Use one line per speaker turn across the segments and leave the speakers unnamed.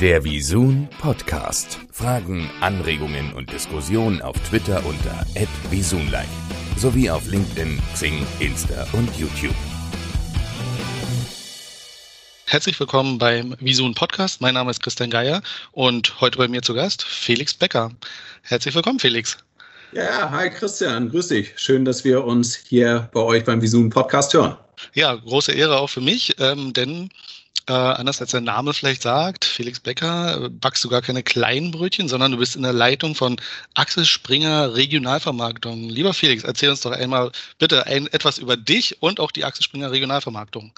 Der Visun Podcast. Fragen, Anregungen und Diskussionen auf Twitter unter @visunlive sowie auf LinkedIn, Xing, Insta und YouTube.
Herzlich willkommen beim Visun Podcast. Mein Name ist Christian Geier und heute bei mir zu Gast Felix Becker. Herzlich willkommen, Felix.
Ja, hi Christian, grüß dich. Schön, dass wir uns hier bei euch beim Visun Podcast hören.
Ja, große Ehre auch für mich, ähm, denn äh, anders als der Name vielleicht sagt, Felix Becker, backst du gar keine kleinen Brötchen, sondern du bist in der Leitung von Axel Springer Regionalvermarktung. Lieber Felix, erzähl uns doch einmal bitte ein, etwas über dich und auch die Axel Springer Regionalvermarktung.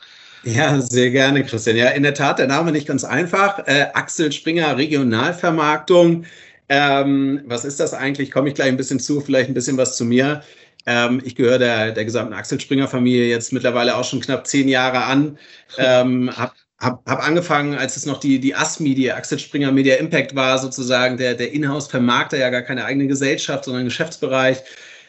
Ja, sehr gerne, Christian. Ja, in der Tat, der Name nicht ganz einfach. Äh, Axel Springer Regionalvermarktung. Ähm, was ist das eigentlich? Komme ich gleich ein bisschen zu, vielleicht ein bisschen was zu mir. Ähm, ich gehöre der, der gesamten Axel Springer Familie jetzt mittlerweile auch schon knapp zehn Jahre an. Ähm, habe habe hab angefangen, als es noch die, die ASMI, die Axel Springer Media Impact war, sozusagen der, der Inhouse-Vermarkter, ja gar keine eigene Gesellschaft, sondern Geschäftsbereich.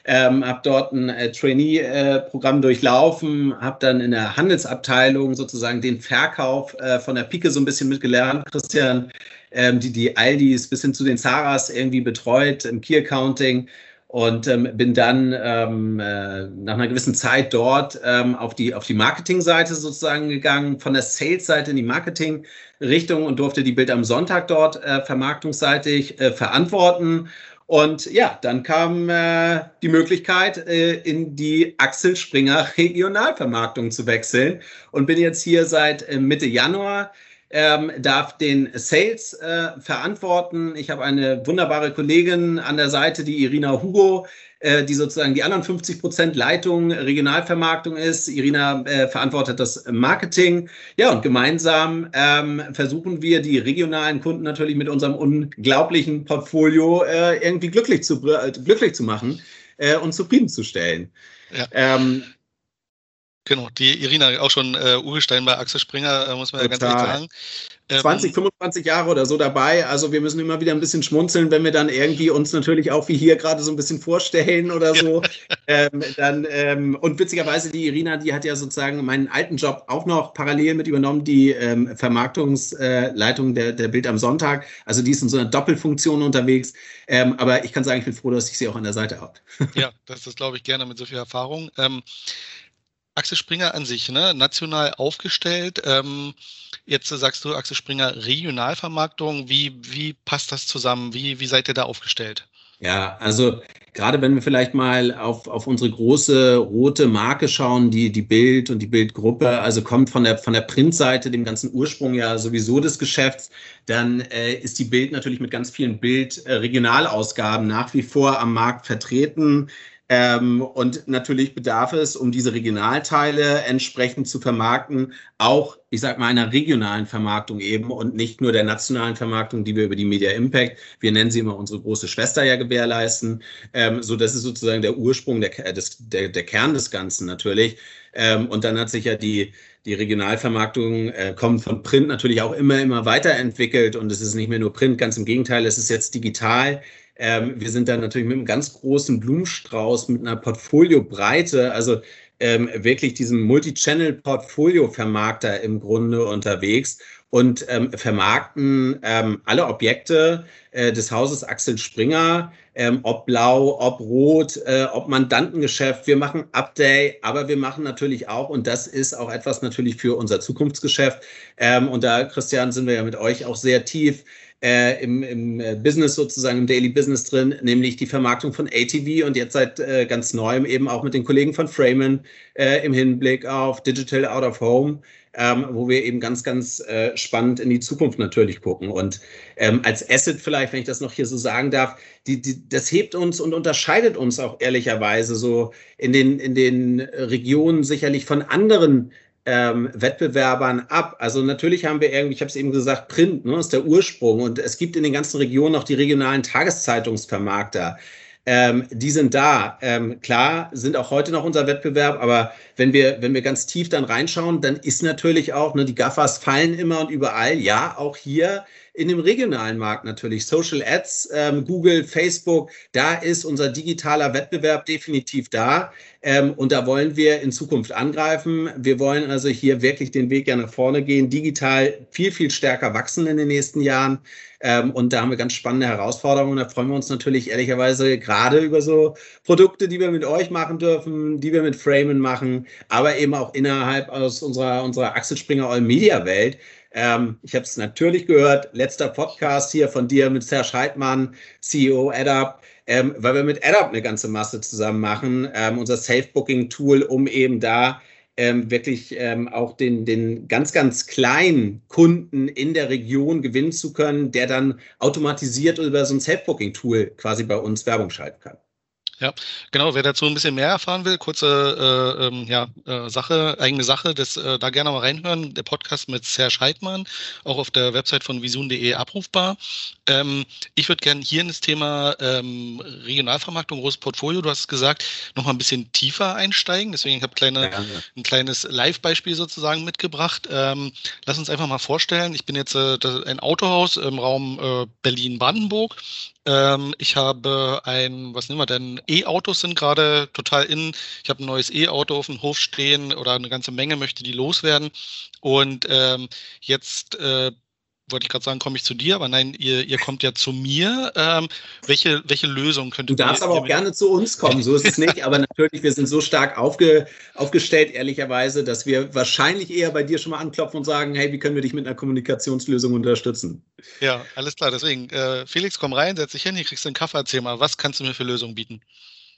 Ähm, habe dort ein äh, Trainee-Programm durchlaufen, habe dann in der Handelsabteilung sozusagen den Verkauf äh, von der Pike so ein bisschen mitgelernt, Christian, ähm, die, die Aldis bis hin zu den Zaras irgendwie betreut im Key-Accounting und ähm, bin dann ähm, äh, nach einer gewissen Zeit dort ähm, auf die, auf die Marketingseite sozusagen gegangen, von der Sales-Seite in die Marketing-Richtung und durfte die Bild am Sonntag dort äh, vermarktungsseitig äh, verantworten. Und ja, dann kam äh, die Möglichkeit, äh, in die Axel Springer Regionalvermarktung zu wechseln und bin jetzt hier seit äh, Mitte Januar ähm, darf den Sales äh, verantworten. Ich habe eine wunderbare Kollegin an der Seite, die Irina Hugo, äh, die sozusagen die anderen 50 Prozent Leitung Regionalvermarktung ist. Irina äh, verantwortet das Marketing. Ja, und gemeinsam ähm, versuchen wir, die regionalen Kunden natürlich mit unserem unglaublichen Portfolio äh, irgendwie glücklich zu, äh, glücklich zu machen äh, und zufriedenzustellen. Ja. Ähm,
Genau, die Irina auch schon äh, Urgestein bei Axel Springer, äh, muss man Total. ja ganz ehrlich sagen.
Ähm, 20, 25 Jahre oder so dabei. Also wir müssen immer wieder ein bisschen schmunzeln, wenn wir dann irgendwie uns natürlich auch wie hier gerade so ein bisschen vorstellen oder so. ähm, dann, ähm, und witzigerweise die Irina, die hat ja sozusagen meinen alten Job auch noch parallel mit übernommen, die ähm, Vermarktungsleitung der, der Bild am Sonntag. Also die ist in so einer Doppelfunktion unterwegs. Ähm, aber ich kann sagen, ich bin froh, dass ich sie auch an der Seite habe.
ja, das ist, glaube ich, gerne mit so viel Erfahrung. Axel Springer an sich, ne? national aufgestellt. Ähm, jetzt sagst du, Axel Springer Regionalvermarktung. Wie, wie passt das zusammen? Wie, wie seid ihr da aufgestellt?
Ja, also gerade wenn wir vielleicht mal auf, auf unsere große rote Marke schauen, die, die Bild und die Bildgruppe, also kommt von der, von der Printseite, dem ganzen Ursprung ja sowieso des Geschäfts, dann äh, ist die Bild natürlich mit ganz vielen Bild-Regionalausgaben äh, nach wie vor am Markt vertreten. Ähm, und natürlich bedarf es, um diese Regionalteile entsprechend zu vermarkten, auch, ich sag mal, einer regionalen Vermarktung eben und nicht nur der nationalen Vermarktung, die wir über die Media Impact, wir nennen sie immer unsere große Schwester ja gewährleisten. Ähm, so, das ist sozusagen der Ursprung, der, des, der, der Kern des Ganzen natürlich. Ähm, und dann hat sich ja die, die Regionalvermarktung äh, kommt von Print natürlich auch immer, immer weiterentwickelt und es ist nicht mehr nur Print, ganz im Gegenteil, es ist jetzt digital. Ähm, wir sind da natürlich mit einem ganz großen Blumenstrauß, mit einer Portfoliobreite, also ähm, wirklich diesem Multi-Channel-Portfolio-Vermarkter im Grunde unterwegs und ähm, vermarkten ähm, alle Objekte äh, des Hauses Axel Springer, ähm, ob blau, ob rot, äh, ob Mandantengeschäft. Wir machen Update, aber wir machen natürlich auch, und das ist auch etwas natürlich für unser Zukunftsgeschäft. Ähm, und da, Christian, sind wir ja mit euch auch sehr tief äh, im, im äh, Business sozusagen, im Daily Business drin, nämlich die Vermarktung von ATV und jetzt seit äh, ganz neuem eben auch mit den Kollegen von Freeman äh, im Hinblick auf Digital Out of Home. Ähm, wo wir eben ganz, ganz äh, spannend in die Zukunft natürlich gucken. Und ähm, als Asset vielleicht, wenn ich das noch hier so sagen darf, die, die, das hebt uns und unterscheidet uns auch ehrlicherweise so in den, in den Regionen sicherlich von anderen ähm, Wettbewerbern ab. Also natürlich haben wir irgendwie, ich habe es eben gesagt, Print ne, ist der Ursprung und es gibt in den ganzen Regionen noch die regionalen Tageszeitungsvermarkter. Ähm, die sind da. Ähm, klar, sind auch heute noch unser Wettbewerb, aber wenn wir, wenn wir ganz tief dann reinschauen, dann ist natürlich auch, ne, die Gaffers fallen immer und überall. Ja, auch hier in dem regionalen Markt natürlich. Social Ads, ähm, Google, Facebook, da ist unser digitaler Wettbewerb definitiv da. Ähm, und da wollen wir in Zukunft angreifen. Wir wollen also hier wirklich den Weg ja nach vorne gehen, digital viel, viel stärker wachsen in den nächsten Jahren. Ähm, und da haben wir ganz spannende Herausforderungen. Da freuen wir uns natürlich ehrlicherweise gerade über so Produkte, die wir mit euch machen dürfen, die wir mit Framen machen, aber eben auch innerhalb aus unserer, unserer Axel Springer All Media Welt. Ähm, ich habe es natürlich gehört, letzter Podcast hier von dir mit Serge Heidmann, CEO AdUp, ähm, weil wir mit AdUp eine ganze Masse zusammen machen, ähm, unser Safe-Booking-Tool, um eben da ähm, wirklich ähm, auch den, den ganz, ganz kleinen Kunden in der Region gewinnen zu können, der dann automatisiert über so ein Self-Booking-Tool quasi bei uns Werbung schalten kann.
Ja, genau. Wer dazu ein bisschen mehr erfahren will, kurze äh, ähm, ja, äh, Sache, eigene Sache, das, äh, da gerne mal reinhören. Der Podcast mit Serge Heidmann, auch auf der Website von visun.de abrufbar. Ähm, ich würde gerne hier in das Thema ähm, Regionalvermarktung, großes Portfolio, du hast es gesagt, nochmal ein bisschen tiefer einsteigen. Deswegen habe ich kleine, ja, ein kleines Live-Beispiel sozusagen mitgebracht. Ähm, lass uns einfach mal vorstellen, ich bin jetzt äh, ein Autohaus im Raum äh, Berlin-Brandenburg ähm, ich habe ein, was nehmen wir denn? E-Autos sind gerade total in. Ich habe ein neues E-Auto auf dem Hof stehen oder eine ganze Menge möchte die loswerden. Und ähm, jetzt äh, wollte ich gerade sagen, komme ich zu dir, aber nein, ihr, ihr kommt ja zu mir. Ähm, welche, welche Lösung könnte
Du darfst aber auch gerne zu uns kommen, so ist es nicht. aber natürlich, wir sind so stark aufge, aufgestellt, ehrlicherweise, dass wir wahrscheinlich eher bei dir schon mal anklopfen und sagen, hey, wie können wir dich mit einer Kommunikationslösung unterstützen?
Ja, alles klar. Deswegen, äh, Felix, komm rein, setz dich hin, hier kriegst du einen Kaffee, erzähl mal, was kannst du mir für Lösungen bieten?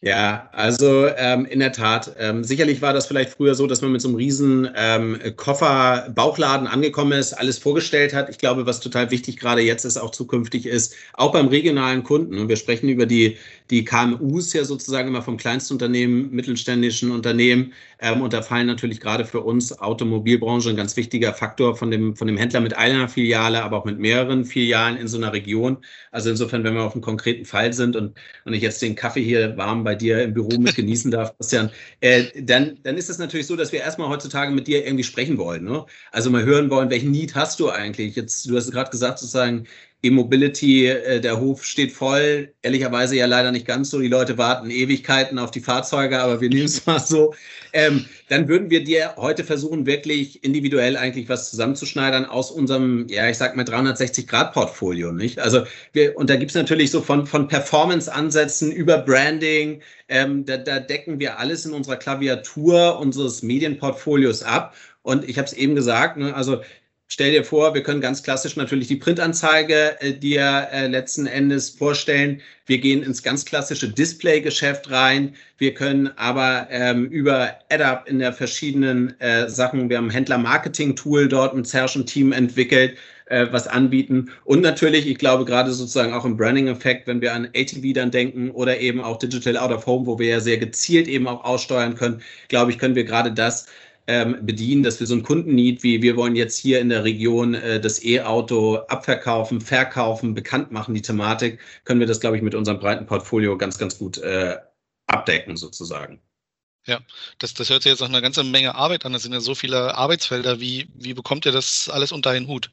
Ja, also ähm, in der Tat. Ähm, sicherlich war das vielleicht früher so, dass man mit so einem riesen ähm, Koffer Bauchladen angekommen ist, alles vorgestellt hat. Ich glaube, was total wichtig gerade jetzt ist, auch zukünftig ist, auch beim regionalen Kunden. Und wir sprechen über die, die KMUs ja sozusagen immer vom Kleinstunternehmen, mittelständischen Unternehmen. Ähm, und da fallen natürlich gerade für uns Automobilbranche ein ganz wichtiger Faktor von dem, von dem Händler mit einer Filiale, aber auch mit mehreren Filialen in so einer Region. Also insofern, wenn wir auf einen konkreten Fall sind und, und ich jetzt den Kaffee hier warm bei bei dir im Büro mit genießen darf, Christian, äh, dann, dann ist es natürlich so, dass wir erstmal heutzutage mit dir irgendwie sprechen wollen. Ne? Also mal hören wollen, welchen Need hast du eigentlich? Jetzt, du hast gerade gesagt, sozusagen, E-Mobility, äh, der Hof steht voll. Ehrlicherweise ja leider nicht ganz so. Die Leute warten Ewigkeiten auf die Fahrzeuge, aber wir nehmen es mal so. Ähm, dann würden wir dir heute versuchen, wirklich individuell eigentlich was zusammenzuschneidern aus unserem, ja, ich sag mal 360-Grad-Portfolio, nicht? Also wir, und da gibt's natürlich so von, von Performance-Ansätzen über Branding, ähm, da, da decken wir alles in unserer Klaviatur unseres Medienportfolios ab. Und ich habe es eben gesagt, ne, also Stell dir vor, wir können ganz klassisch natürlich die Printanzeige äh, dir äh, letzten Endes vorstellen. Wir gehen ins ganz klassische Display-Geschäft rein. Wir können aber ähm, über AdUp in der verschiedenen äh, Sachen, wir haben Händler-Marketing-Tool dort mit Serge Team entwickelt, äh, was anbieten. Und natürlich, ich glaube, gerade sozusagen auch im Branding-Effekt, wenn wir an ATV dann denken oder eben auch Digital Out of Home, wo wir ja sehr gezielt eben auch aussteuern können, glaube ich, können wir gerade das ähm, bedienen, dass wir so einen Kundennied wie wir wollen jetzt hier in der Region äh, das E-Auto abverkaufen, verkaufen, bekannt machen, die Thematik, können wir das, glaube ich, mit unserem breiten Portfolio ganz, ganz gut äh, abdecken sozusagen.
Ja, das, das hört sich jetzt nach einer ganzen Menge Arbeit an. Das sind ja so viele Arbeitsfelder. Wie, wie bekommt ihr das alles unter einen Hut?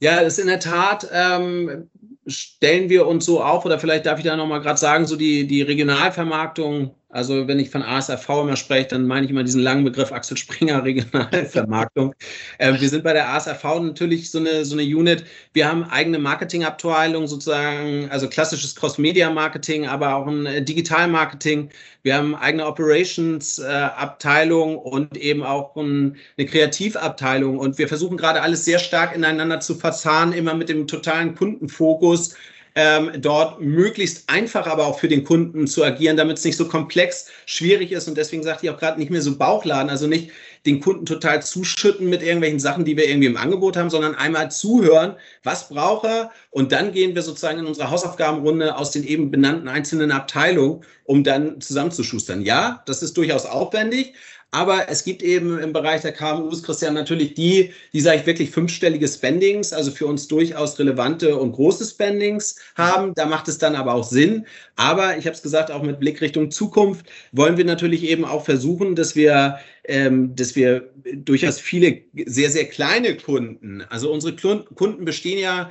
Ja, das ist in der Tat, ähm, stellen wir uns so auf, oder vielleicht darf ich da nochmal gerade sagen, so die, die Regionalvermarktung also wenn ich von ASRV immer spreche, dann meine ich immer diesen langen Begriff Axel Springer Regionalvermarktung. äh, wir sind bei der ASRV natürlich so eine, so eine Unit. Wir haben eigene Marketingabteilung sozusagen, also klassisches Cross-Media-Marketing, aber auch ein äh, Digital-Marketing. Wir haben eigene Operations-Abteilung äh, und eben auch ein, eine Kreativabteilung. Und wir versuchen gerade alles sehr stark ineinander zu verzahnen, immer mit dem totalen Kundenfokus ähm, dort möglichst einfach aber auch für den Kunden zu agieren, damit es nicht so komplex, schwierig ist. Und deswegen sagte ich auch gerade nicht mehr so Bauchladen, also nicht den Kunden total zuschütten mit irgendwelchen Sachen, die wir irgendwie im Angebot haben, sondern einmal zuhören, was braucht er? Und dann gehen wir sozusagen in unsere Hausaufgabenrunde aus den eben benannten einzelnen Abteilungen, um dann zusammenzuschustern. Ja, das ist durchaus aufwendig, aber es gibt eben im Bereich der KMUs, Christian, natürlich die, die, sage ich, wirklich fünfstellige Spendings, also für uns durchaus relevante und große Spendings haben. Da macht es dann aber auch Sinn. Aber ich habe es gesagt, auch mit Blick Richtung Zukunft wollen wir natürlich eben auch versuchen, dass wir ähm, dass wir durchaus viele sehr, sehr kleine Kunden, also unsere Kunden bestehen ja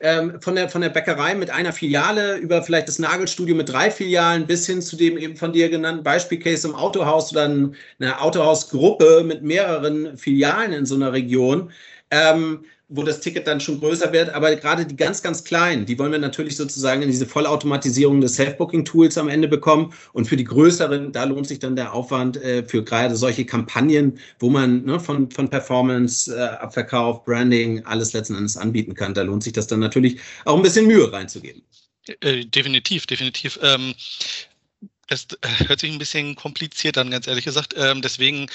ähm, von, der, von der Bäckerei mit einer Filiale über vielleicht das Nagelstudio mit drei Filialen bis hin zu dem eben von dir genannten Beispielcase im Autohaus oder eine Autohausgruppe mit mehreren Filialen in so einer Region. Ähm, wo das Ticket dann schon größer wird. Aber gerade die ganz, ganz kleinen, die wollen wir natürlich sozusagen in diese Vollautomatisierung des Self-Booking-Tools am Ende bekommen. Und für die größeren, da lohnt sich dann der Aufwand äh, für gerade solche Kampagnen, wo man ne, von, von Performance, äh, Abverkauf, Branding, alles letzten Endes anbieten kann. Da lohnt sich das dann natürlich auch ein bisschen Mühe reinzugeben.
Äh, definitiv, definitiv. Ähm, es äh, hört sich ein bisschen kompliziert an, ganz ehrlich gesagt. Ähm, deswegen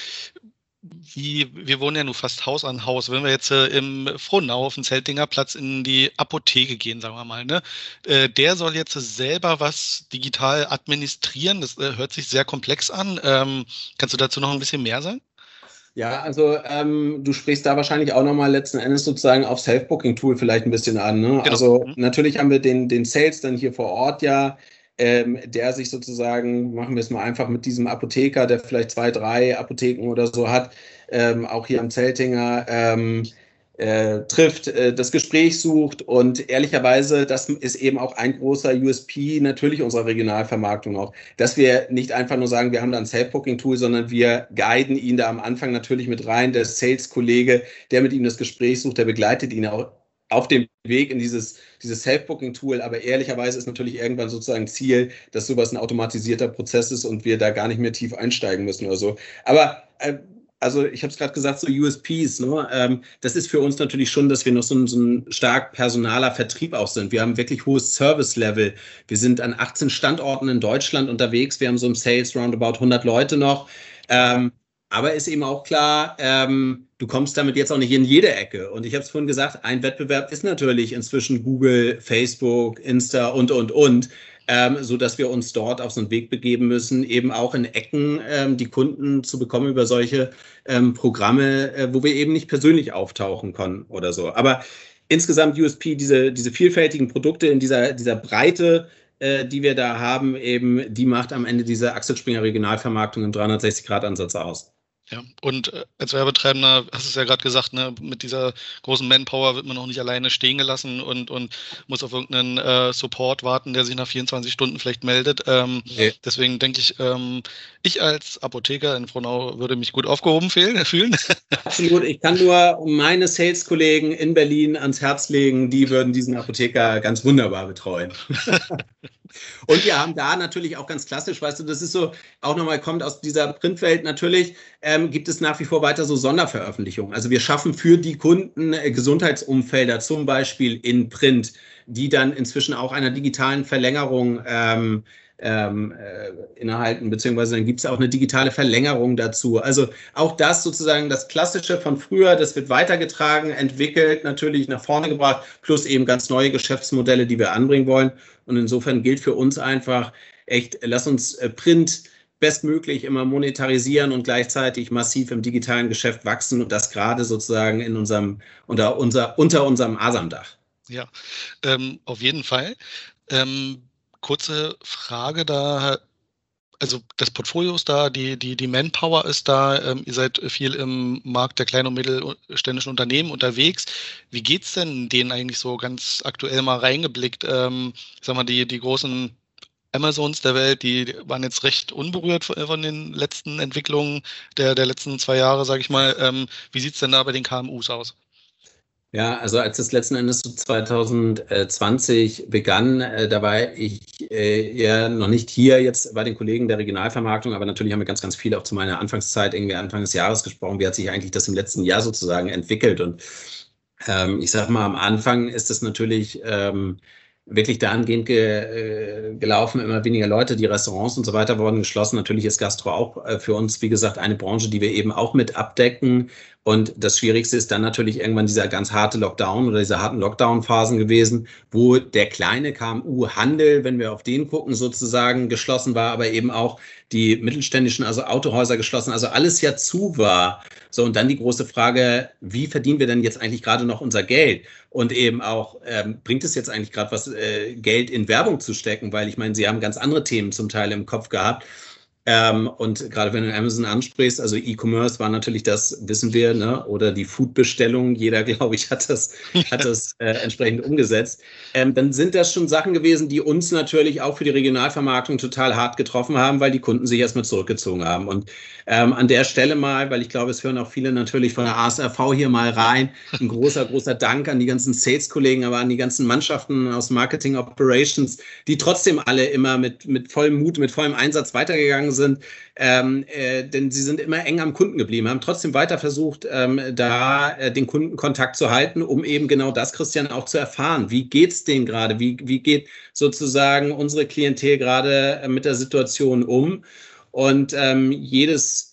wie, wir wohnen ja nur fast Haus an Haus. Wenn wir jetzt äh, im Frohnau auf dem Zeltinger Platz in die Apotheke gehen, sagen wir mal, ne, äh, der soll jetzt selber was digital administrieren. Das äh, hört sich sehr komplex an. Ähm, kannst du dazu noch ein bisschen mehr sagen?
Ja, also ähm, du sprichst da wahrscheinlich auch nochmal letzten Endes sozusagen auf Self-Booking-Tool vielleicht ein bisschen an. Ne? Genau. Also mhm. natürlich haben wir den, den Sales dann hier vor Ort ja ähm, der sich sozusagen, machen wir es mal einfach mit diesem Apotheker, der vielleicht zwei, drei Apotheken oder so hat, ähm, auch hier am Zeltinger, ähm, äh, trifft, äh, das Gespräch sucht und ehrlicherweise, das ist eben auch ein großer USP natürlich unserer Regionalvermarktung auch, dass wir nicht einfach nur sagen, wir haben da ein Self-Booking-Tool, sondern wir guiden ihn da am Anfang natürlich mit rein. Der Sales-Kollege, der mit ihm das Gespräch sucht, der begleitet ihn auch auf dem Weg in dieses, dieses Self-Booking-Tool, aber ehrlicherweise ist natürlich irgendwann sozusagen Ziel, dass sowas ein automatisierter Prozess ist und wir da gar nicht mehr tief einsteigen müssen oder so. Aber äh, also ich habe es gerade gesagt, so USPs, ne? Ähm, das ist für uns natürlich schon, dass wir noch so ein, so ein stark personaler Vertrieb auch sind. Wir haben wirklich hohes Service-Level. Wir sind an 18 Standorten in Deutschland unterwegs. Wir haben so im Sales roundabout 100 Leute noch. Ähm, aber ist eben auch klar, ähm, du kommst damit jetzt auch nicht in jede Ecke. Und ich habe es vorhin gesagt, ein Wettbewerb ist natürlich inzwischen Google, Facebook, Insta und, und, und. Ähm, so dass wir uns dort auf so einen Weg begeben müssen, eben auch in Ecken ähm, die Kunden zu bekommen über solche ähm, Programme, äh, wo wir eben nicht persönlich auftauchen können oder so. Aber insgesamt USP, diese, diese vielfältigen Produkte in dieser, dieser Breite, äh, die wir da haben, eben, die macht am Ende diese Axel Springer Regionalvermarktung im 360-Grad-Ansatz aus.
Ja, und äh, als Werbetreibender, hast du es ja gerade gesagt, ne, mit dieser großen Manpower wird man auch nicht alleine stehen gelassen und, und muss auf irgendeinen äh, Support warten, der sich nach 24 Stunden vielleicht meldet. Ähm, okay. Deswegen denke ich, ähm, ich als Apotheker in Frohnau würde mich gut aufgehoben fühlen.
Absolut. Ich kann nur meine Sales-Kollegen in Berlin ans Herz legen, die würden diesen Apotheker ganz wunderbar betreuen. Und wir haben da natürlich auch ganz klassisch, weißt du, das ist so, auch nochmal kommt aus dieser Printwelt natürlich, ähm, gibt es nach wie vor weiter so Sonderveröffentlichungen. Also wir schaffen für die Kunden äh, Gesundheitsumfelder, zum Beispiel in Print, die dann inzwischen auch einer digitalen Verlängerung ähm, ähm, äh, innehalten, beziehungsweise dann gibt es auch eine digitale Verlängerung dazu. Also auch das sozusagen das Klassische von früher, das wird weitergetragen, entwickelt, natürlich nach vorne gebracht, plus eben ganz neue Geschäftsmodelle, die wir anbringen wollen. Und insofern gilt für uns einfach echt, lass uns äh, Print bestmöglich immer monetarisieren und gleichzeitig massiv im digitalen Geschäft wachsen und das gerade sozusagen in unserem, unter, unser, unter unserem Asam-Dach.
Ja, ähm, auf jeden Fall. Ähm, kurze Frage da. Also das Portfolio ist da, die, die, die Manpower ist da, ähm, ihr seid viel im Markt der kleinen und mittelständischen Unternehmen unterwegs. Wie geht es denn denen eigentlich so ganz aktuell mal reingeblickt? Ähm, ich sag mal, die, die großen Amazons der Welt, die waren jetzt recht unberührt von den letzten Entwicklungen der, der letzten zwei Jahre, sage ich mal. Ähm, wie sieht es denn da bei den KMUs aus?
Ja, also als es letzten Endes so 2020 begann, äh, da war ich äh, ja noch nicht hier jetzt bei den Kollegen der Regionalvermarktung, aber natürlich haben wir ganz, ganz viel auch zu meiner Anfangszeit, irgendwie Anfang des Jahres gesprochen. Wie hat sich eigentlich das im letzten Jahr sozusagen entwickelt? Und ähm, ich sage mal, am Anfang ist es natürlich ähm, wirklich dahingehend ge, äh, gelaufen, immer weniger Leute, die Restaurants und so weiter wurden geschlossen. Natürlich ist Gastro auch äh, für uns, wie gesagt, eine Branche, die wir eben auch mit abdecken. Und das Schwierigste ist dann natürlich irgendwann dieser ganz harte Lockdown oder diese harten Lockdown-Phasen gewesen, wo der kleine KMU-Handel, wenn wir auf den gucken, sozusagen geschlossen war, aber eben auch die mittelständischen, also Autohäuser geschlossen, also alles ja zu war. So, und dann die große Frage, wie verdienen wir denn jetzt eigentlich gerade noch unser Geld? Und eben auch, ähm, bringt es jetzt eigentlich gerade was, äh, Geld in Werbung zu stecken? Weil ich meine, Sie haben ganz andere Themen zum Teil im Kopf gehabt. Ähm, und gerade wenn du Amazon ansprichst, also E-Commerce war natürlich das, wissen wir, ne? oder die Food-Bestellung, jeder, glaube ich, hat das, hat das äh, entsprechend umgesetzt. Ähm, dann sind das schon Sachen gewesen, die uns natürlich auch für die Regionalvermarktung total hart getroffen haben, weil die Kunden sich erstmal zurückgezogen haben. Und ähm, an der Stelle mal, weil ich glaube, es hören auch viele natürlich von der ASRV hier mal rein, ein großer, großer Dank an die ganzen Sales-Kollegen, aber an die ganzen Mannschaften aus Marketing Operations, die trotzdem alle immer mit, mit vollem Mut, mit vollem Einsatz weitergegangen sind, ähm, äh, denn sie sind immer eng am Kunden geblieben, haben trotzdem weiter versucht, ähm, da äh, den Kundenkontakt zu halten, um eben genau das, Christian, auch zu erfahren. Wie geht es denen gerade? Wie, wie geht sozusagen unsere Klientel gerade äh, mit der Situation um? Und ähm, jedes,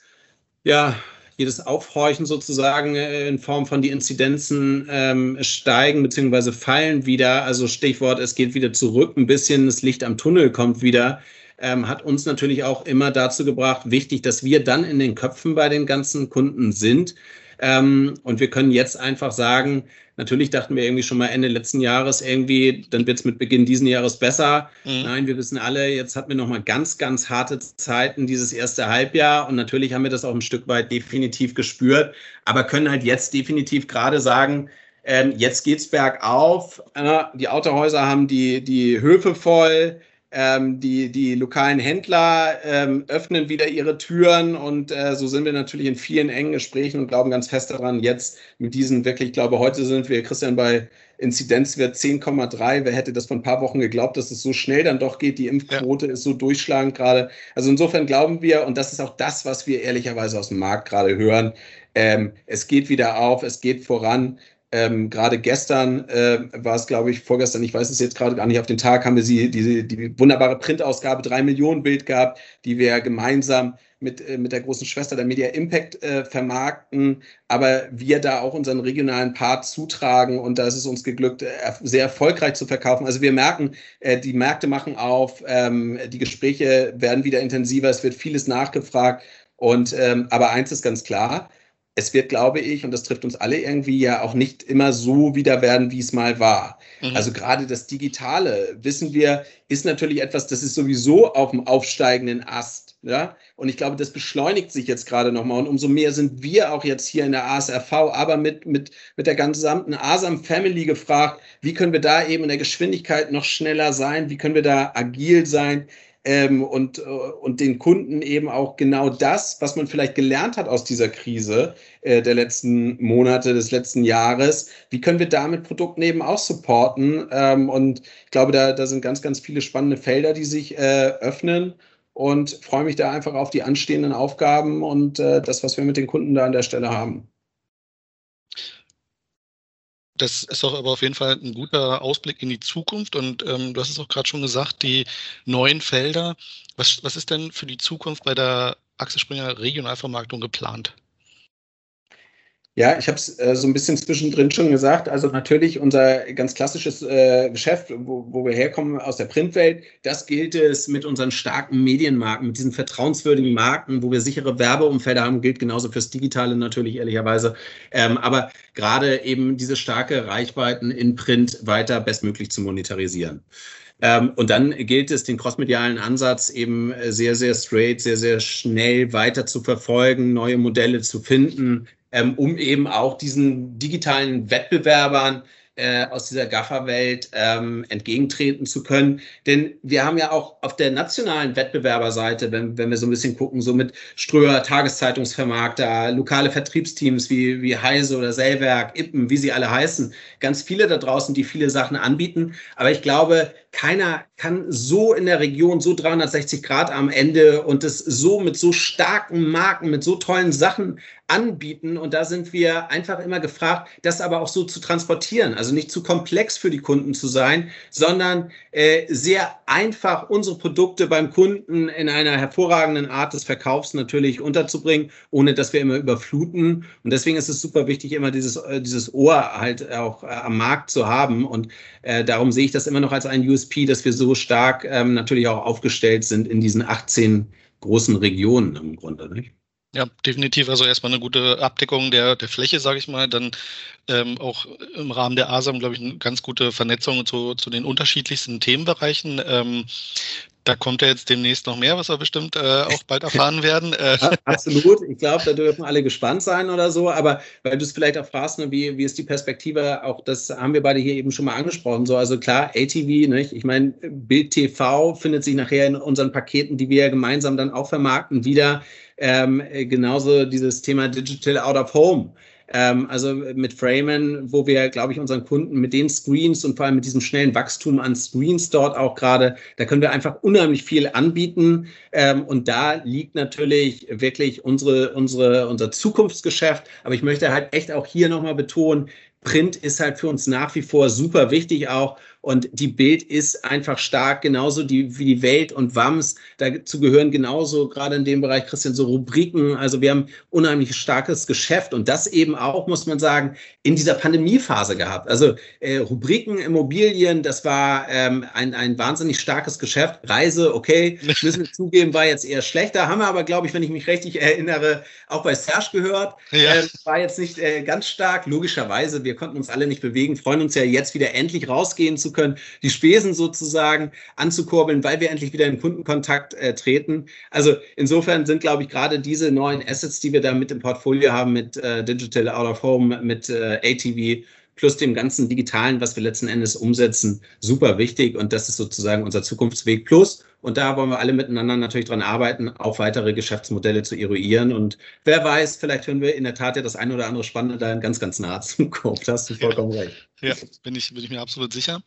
ja, jedes Aufhorchen sozusagen äh, in Form von die Inzidenzen ähm, steigen bzw. fallen wieder. Also Stichwort, es geht wieder zurück ein bisschen, das Licht am Tunnel kommt wieder ähm, hat uns natürlich auch immer dazu gebracht, wichtig, dass wir dann in den Köpfen bei den ganzen Kunden sind. Ähm, und wir können jetzt einfach sagen, natürlich dachten wir irgendwie schon mal Ende letzten Jahres irgendwie, dann wird es mit Beginn diesen Jahres besser. Mhm. Nein, wir wissen alle, jetzt hatten wir nochmal ganz, ganz harte Zeiten dieses erste Halbjahr. Und natürlich haben wir das auch ein Stück weit definitiv gespürt, aber können halt jetzt definitiv gerade sagen, ähm, jetzt geht's bergauf. Äh, die Autohäuser haben die, die Höfe voll. Ähm, die, die lokalen Händler ähm, öffnen wieder ihre Türen und äh, so sind wir natürlich in vielen engen Gesprächen und glauben ganz fest daran, jetzt mit diesen wirklich, ich glaube, heute sind wir, Christian, bei Inzidenzwert 10,3. Wer hätte das vor ein paar Wochen geglaubt, dass es so schnell dann doch geht? Die Impfquote ja. ist so durchschlagend gerade. Also insofern glauben wir, und das ist auch das, was wir ehrlicherweise aus dem Markt gerade hören, ähm, es geht wieder auf, es geht voran. Ähm, gerade gestern äh, war es, glaube ich, vorgestern, ich weiß es jetzt gerade gar nicht auf den Tag, haben wir sie, die, die wunderbare Printausgabe, drei Millionen Bild gehabt, die wir gemeinsam mit, äh, mit der großen Schwester der Media Impact äh, vermarkten, aber wir da auch unseren regionalen Part zutragen und da ist es uns geglückt, äh, sehr erfolgreich zu verkaufen. Also wir merken, äh, die Märkte machen auf, ähm, die Gespräche werden wieder intensiver, es wird vieles nachgefragt und ähm, aber eins ist ganz klar, es wird, glaube ich, und das trifft uns alle irgendwie ja auch nicht immer so wieder werden, wie es mal war. Mhm. Also gerade das Digitale, wissen wir, ist natürlich etwas, das ist sowieso auf dem aufsteigenden Ast. Ja? Und ich glaube, das beschleunigt sich jetzt gerade nochmal. Und umso mehr sind wir auch jetzt hier in der ASRV, aber mit, mit, mit der gesamten ASAM Family gefragt, wie können wir da eben in der Geschwindigkeit noch schneller sein? Wie können wir da agil sein? Ähm, und, äh, und den Kunden eben auch genau das, was man vielleicht gelernt hat aus dieser Krise äh, der letzten Monate, des letzten Jahres, wie können wir damit Produkten eben auch supporten? Ähm, und ich glaube, da, da sind ganz, ganz viele spannende Felder, die sich äh, öffnen und freue mich da einfach auf die anstehenden Aufgaben und äh, das, was wir mit den Kunden da an der Stelle haben.
Das ist doch aber auf jeden Fall ein guter Ausblick in die Zukunft. Und ähm, du hast es auch gerade schon gesagt, die neuen Felder. Was, was ist denn für die Zukunft bei der Axel Springer Regionalvermarktung geplant?
Ja, ich habe es äh, so ein bisschen zwischendrin schon gesagt. Also natürlich unser ganz klassisches äh, Geschäft, wo, wo wir herkommen aus der Printwelt, das gilt es mit unseren starken Medienmarken, mit diesen vertrauenswürdigen Marken, wo wir sichere Werbeumfelder haben, gilt genauso fürs Digitale natürlich ehrlicherweise. Ähm, aber gerade eben diese starke Reichweiten in Print weiter bestmöglich zu monetarisieren. Ähm, und dann gilt es, den crossmedialen Ansatz eben sehr, sehr straight, sehr, sehr schnell weiter zu verfolgen, neue Modelle zu finden, ähm, um eben auch diesen digitalen Wettbewerbern äh, aus dieser Gaffer-Welt ähm, entgegentreten zu können. Denn wir haben ja auch auf der nationalen Wettbewerberseite, wenn, wenn wir so ein bisschen gucken, so mit Ströer, Tageszeitungsvermarkter, lokale Vertriebsteams wie, wie Heise oder Sellwerk, Ippen, wie sie alle heißen, ganz viele da draußen, die viele Sachen anbieten. Aber ich glaube, keiner kann so in der Region so 360 Grad am Ende und das so mit so starken Marken, mit so tollen Sachen anbieten. Und da sind wir einfach immer gefragt, das aber auch so zu transportieren. Also nicht zu komplex für die Kunden zu sein, sondern äh, sehr einfach unsere Produkte beim Kunden in einer hervorragenden Art des Verkaufs natürlich unterzubringen, ohne dass wir immer überfluten. Und deswegen ist es super wichtig, immer dieses, äh, dieses Ohr halt auch äh, am Markt zu haben. Und äh, darum sehe ich das immer noch als ein USP, dass wir so stark ähm, natürlich auch aufgestellt sind in diesen 18 großen Regionen im Grunde. Nicht?
Ja, definitiv. Also erstmal eine gute Abdeckung der, der Fläche, sage ich mal. Dann ähm, auch im Rahmen der ASAM, glaube ich, eine ganz gute Vernetzung zu, zu den unterschiedlichsten Themenbereichen. Ähm, Da kommt ja jetzt demnächst noch mehr, was wir bestimmt äh, auch bald erfahren werden. Äh.
Absolut. Ich glaube, da dürfen alle gespannt sein oder so. Aber weil du es vielleicht auch fragst, ne, wie, wie ist die Perspektive, auch das haben wir beide hier eben schon mal angesprochen. So, also klar, ATV, nicht? ich meine, Bild TV findet sich nachher in unseren Paketen, die wir gemeinsam dann auch vermarkten, wieder. Ähm, genauso dieses Thema Digital Out of Home. Ähm, also mit Framen, wo wir, glaube ich, unseren Kunden mit den Screens und vor allem mit diesem schnellen Wachstum an Screens dort auch gerade, da können wir einfach unheimlich viel anbieten. Ähm, und da liegt natürlich wirklich unsere, unsere, unser Zukunftsgeschäft. Aber ich möchte halt echt auch hier nochmal betonen, Print ist halt für uns nach wie vor super wichtig auch. Und die Bild ist einfach stark, genauso die, wie die Welt und WAMS. Dazu gehören genauso, gerade in dem Bereich, Christian, so Rubriken. Also wir haben unheimlich starkes Geschäft und das eben auch, muss man sagen, in dieser Pandemiephase gehabt. Also äh, Rubriken, Immobilien, das war ähm, ein, ein wahnsinnig starkes Geschäft. Reise, okay, müssen wir zugeben, war jetzt eher schlechter. Haben wir aber, glaube ich, wenn ich mich richtig erinnere, auch bei Serge gehört. Ja. Äh, war jetzt nicht äh, ganz stark, logischerweise. Wir konnten uns alle nicht bewegen, freuen uns ja jetzt wieder endlich rausgehen zu können, die Spesen sozusagen anzukurbeln, weil wir endlich wieder in Kundenkontakt äh, treten. Also insofern sind, glaube ich, gerade diese neuen Assets, die wir da mit im Portfolio haben, mit äh, Digital Out of Home, mit äh, ATV, plus dem ganzen Digitalen, was wir letzten Endes umsetzen, super wichtig. Und das ist sozusagen unser Zukunftsweg Plus. Und da wollen wir alle miteinander natürlich dran arbeiten, auch weitere Geschäftsmodelle zu eruieren. Und wer weiß, vielleicht hören wir in der Tat ja das eine oder andere Spannende da ganz, ganz nah zum Kopf. Da hast du vollkommen
ja.
recht.
Ja, bin ich, bin ich mir absolut sicher.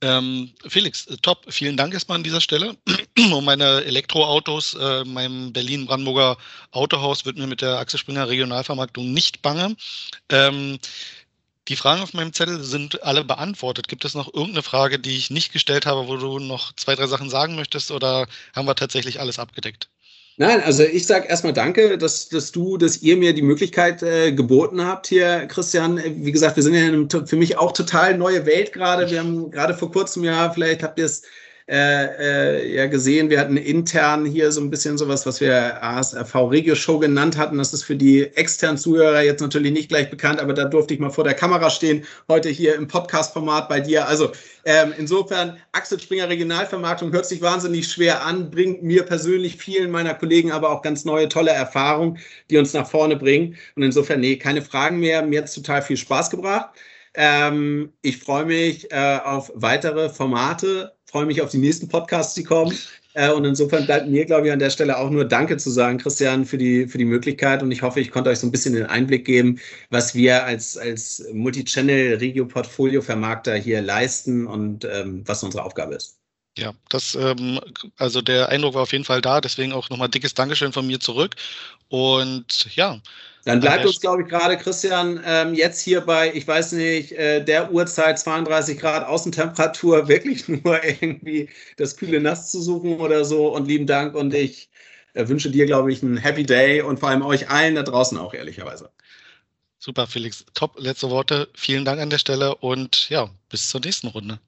Ähm, Felix, äh, top. Vielen Dank erstmal an dieser Stelle. um meine Elektroautos, äh, meinem Berlin-Brandenburger Autohaus wird mir mit der Axel Springer Regionalvermarktung nicht bange. Ähm, die Fragen auf meinem Zettel sind alle beantwortet. Gibt es noch irgendeine Frage, die ich nicht gestellt habe, wo du noch zwei, drei Sachen sagen möchtest oder haben wir tatsächlich alles abgedeckt?
Nein, also ich sage erstmal danke, dass, dass du, dass ihr mir die Möglichkeit äh, geboten habt hier, Christian. Wie gesagt, wir sind ja in einem für mich auch total neue Welt gerade. Wir haben gerade vor kurzem ja, vielleicht habt ihr es äh, äh, ja gesehen, wir hatten intern hier so ein bisschen sowas, was wir ASRV Regio Show genannt hatten. Das ist für die externen Zuhörer jetzt natürlich nicht gleich bekannt, aber da durfte ich mal vor der Kamera stehen, heute hier im Podcast-Format bei dir. Also ähm, insofern, Axel Springer Regionalvermarktung hört sich wahnsinnig schwer an, bringt mir persönlich vielen meiner Kollegen aber auch ganz neue, tolle Erfahrungen, die uns nach vorne bringen. Und insofern, nee, keine Fragen mehr. Mir hat es total viel Spaß gebracht. Ähm, ich freue mich äh, auf weitere Formate freue mich auf die nächsten Podcasts, die kommen. Äh, und insofern bleibt mir, glaube ich, an der Stelle auch nur Danke zu sagen, Christian, für die, für die Möglichkeit. Und ich hoffe, ich konnte euch so ein bisschen den Einblick geben, was wir als, als Multichannel-Regio-Portfolio-Vermarkter hier leisten und ähm, was unsere Aufgabe ist.
Ja, das, ähm, also der Eindruck war auf jeden Fall da. Deswegen auch nochmal dickes Dankeschön von mir zurück. Und ja,
dann bleibt uns, glaube ich, gerade, Christian, ähm, jetzt hier bei, ich weiß nicht, äh, der Uhrzeit 32 Grad Außentemperatur wirklich nur irgendwie das kühle Nass zu suchen oder so. Und lieben Dank und ich äh, wünsche dir, glaube ich, einen Happy Day und vor allem euch allen da draußen auch, ehrlicherweise.
Super, Felix. Top, letzte Worte. Vielen Dank an der Stelle und ja, bis zur nächsten Runde.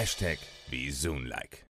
Hashtag wie Soon like.